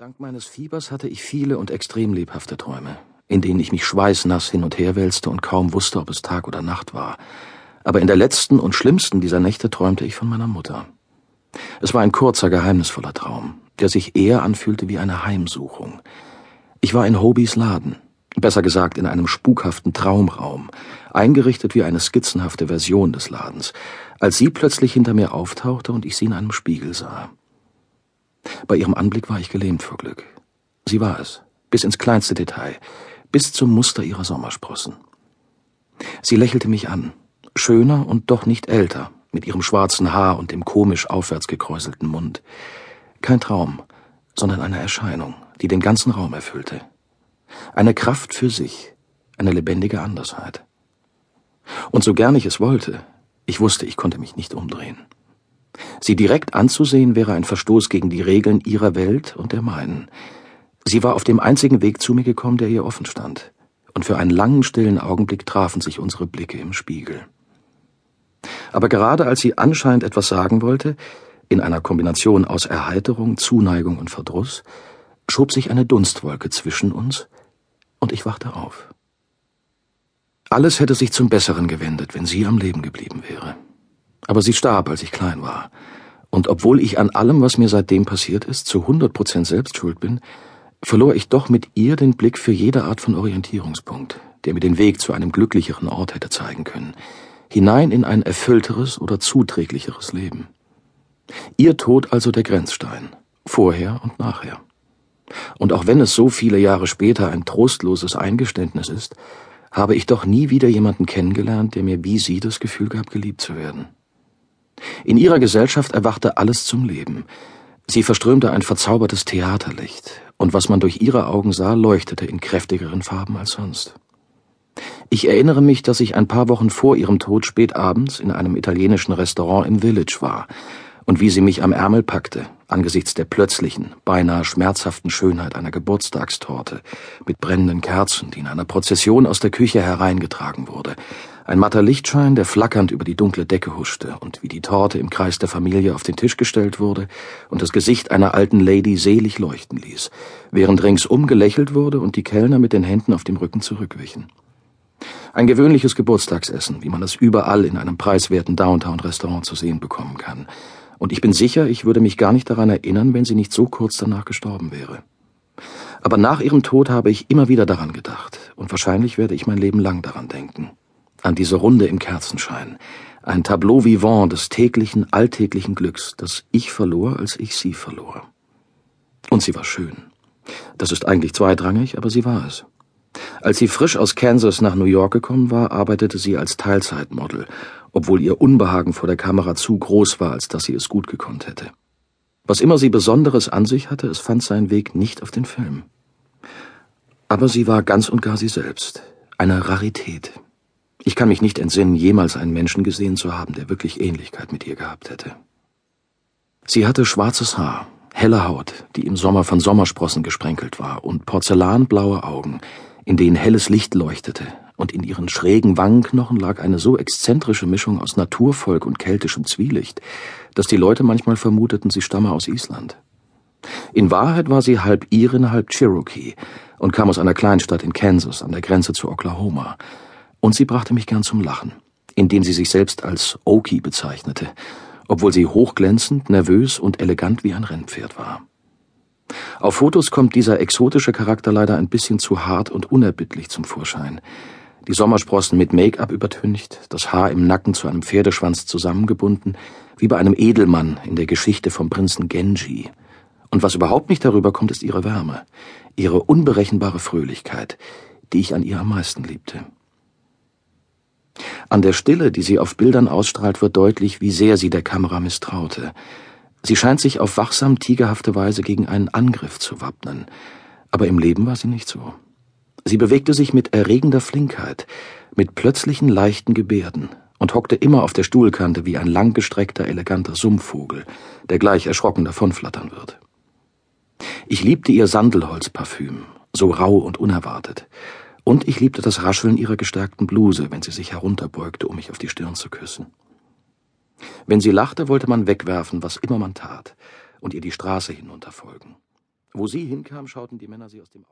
Dank meines Fiebers hatte ich viele und extrem lebhafte Träume, in denen ich mich schweißnass hin und her wälzte und kaum wusste, ob es Tag oder Nacht war. Aber in der letzten und schlimmsten dieser Nächte träumte ich von meiner Mutter. Es war ein kurzer, geheimnisvoller Traum, der sich eher anfühlte wie eine Heimsuchung. Ich war in Hobies Laden, besser gesagt in einem spukhaften Traumraum, eingerichtet wie eine skizzenhafte Version des Ladens, als sie plötzlich hinter mir auftauchte und ich sie in einem Spiegel sah. Bei ihrem Anblick war ich gelähmt vor Glück. Sie war es, bis ins kleinste Detail, bis zum Muster ihrer Sommersprossen. Sie lächelte mich an, schöner und doch nicht älter, mit ihrem schwarzen Haar und dem komisch aufwärts gekräuselten Mund. Kein Traum, sondern eine Erscheinung, die den ganzen Raum erfüllte. Eine Kraft für sich, eine lebendige Andersheit. Und so gern ich es wollte, ich wusste, ich konnte mich nicht umdrehen. Sie direkt anzusehen wäre ein Verstoß gegen die Regeln ihrer Welt und der meinen. Sie war auf dem einzigen Weg zu mir gekommen, der ihr offen stand, und für einen langen, stillen Augenblick trafen sich unsere Blicke im Spiegel. Aber gerade als sie anscheinend etwas sagen wollte, in einer Kombination aus Erheiterung, Zuneigung und Verdruss, schob sich eine Dunstwolke zwischen uns, und ich wachte auf. Alles hätte sich zum Besseren gewendet, wenn sie am Leben geblieben wäre aber sie starb, als ich klein war. Und obwohl ich an allem, was mir seitdem passiert ist, zu hundert Prozent selbst schuld bin, verlor ich doch mit ihr den Blick für jede Art von Orientierungspunkt, der mir den Weg zu einem glücklicheren Ort hätte zeigen können, hinein in ein erfüllteres oder zuträglicheres Leben. Ihr Tod also der Grenzstein, vorher und nachher. Und auch wenn es so viele Jahre später ein trostloses Eingeständnis ist, habe ich doch nie wieder jemanden kennengelernt, der mir wie sie das Gefühl gab, geliebt zu werden. In ihrer Gesellschaft erwachte alles zum Leben. Sie verströmte ein verzaubertes Theaterlicht, und was man durch ihre Augen sah, leuchtete in kräftigeren Farben als sonst. Ich erinnere mich, dass ich ein paar Wochen vor ihrem Tod spät abends in einem italienischen Restaurant im Village war und wie sie mich am Ärmel packte, angesichts der plötzlichen, beinahe schmerzhaften Schönheit einer Geburtstagstorte mit brennenden Kerzen, die in einer Prozession aus der Küche hereingetragen wurde, ein matter Lichtschein, der flackernd über die dunkle Decke huschte, und wie die Torte im Kreis der Familie auf den Tisch gestellt wurde und das Gesicht einer alten Lady selig leuchten ließ, während ringsum gelächelt wurde und die Kellner mit den Händen auf dem Rücken zurückwichen. Ein gewöhnliches Geburtstagsessen, wie man es überall in einem preiswerten Downtown-Restaurant zu sehen bekommen kann. Und ich bin sicher, ich würde mich gar nicht daran erinnern, wenn sie nicht so kurz danach gestorben wäre. Aber nach ihrem Tod habe ich immer wieder daran gedacht, und wahrscheinlich werde ich mein Leben lang daran denken an diese Runde im Kerzenschein, ein Tableau vivant des täglichen, alltäglichen Glücks, das ich verlor, als ich sie verlor. Und sie war schön. Das ist eigentlich zweitrangig, aber sie war es. Als sie frisch aus Kansas nach New York gekommen war, arbeitete sie als Teilzeitmodel, obwohl ihr Unbehagen vor der Kamera zu groß war, als dass sie es gut gekonnt hätte. Was immer sie Besonderes an sich hatte, es fand seinen Weg nicht auf den Film. Aber sie war ganz und gar sie selbst, eine Rarität. Ich kann mich nicht entsinnen, jemals einen Menschen gesehen zu haben, der wirklich Ähnlichkeit mit ihr gehabt hätte. Sie hatte schwarzes Haar, helle Haut, die im Sommer von Sommersprossen gesprenkelt war, und porzellanblaue Augen, in denen helles Licht leuchtete, und in ihren schrägen Wangenknochen lag eine so exzentrische Mischung aus Naturvolk und keltischem Zwielicht, dass die Leute manchmal vermuteten, sie stamme aus Island. In Wahrheit war sie halb Irin, halb Cherokee und kam aus einer Kleinstadt in Kansas an der Grenze zu Oklahoma, und sie brachte mich gern zum Lachen, indem sie sich selbst als Oki bezeichnete, obwohl sie hochglänzend, nervös und elegant wie ein Rennpferd war. Auf Fotos kommt dieser exotische Charakter leider ein bisschen zu hart und unerbittlich zum Vorschein. Die Sommersprossen mit Make-up übertüncht, das Haar im Nacken zu einem Pferdeschwanz zusammengebunden, wie bei einem Edelmann in der Geschichte vom Prinzen Genji. Und was überhaupt nicht darüber kommt, ist ihre Wärme, ihre unberechenbare Fröhlichkeit, die ich an ihr am meisten liebte. An der Stille, die sie auf Bildern ausstrahlt, wird deutlich, wie sehr sie der Kamera misstraute. Sie scheint sich auf wachsam tigerhafte Weise gegen einen Angriff zu wappnen. Aber im Leben war sie nicht so. Sie bewegte sich mit erregender Flinkheit, mit plötzlichen leichten Gebärden und hockte immer auf der Stuhlkante wie ein langgestreckter, eleganter Sumpfvogel, der gleich erschrocken davonflattern wird. Ich liebte ihr Sandelholzparfüm, so rau und unerwartet, und ich liebte das Rascheln ihrer gestärkten Bluse, wenn sie sich herunterbeugte, um mich auf die Stirn zu küssen. Wenn sie lachte, wollte man wegwerfen, was immer man tat, und ihr die Straße hinunterfolgen. Wo sie hinkam, schauten die Männer sie aus dem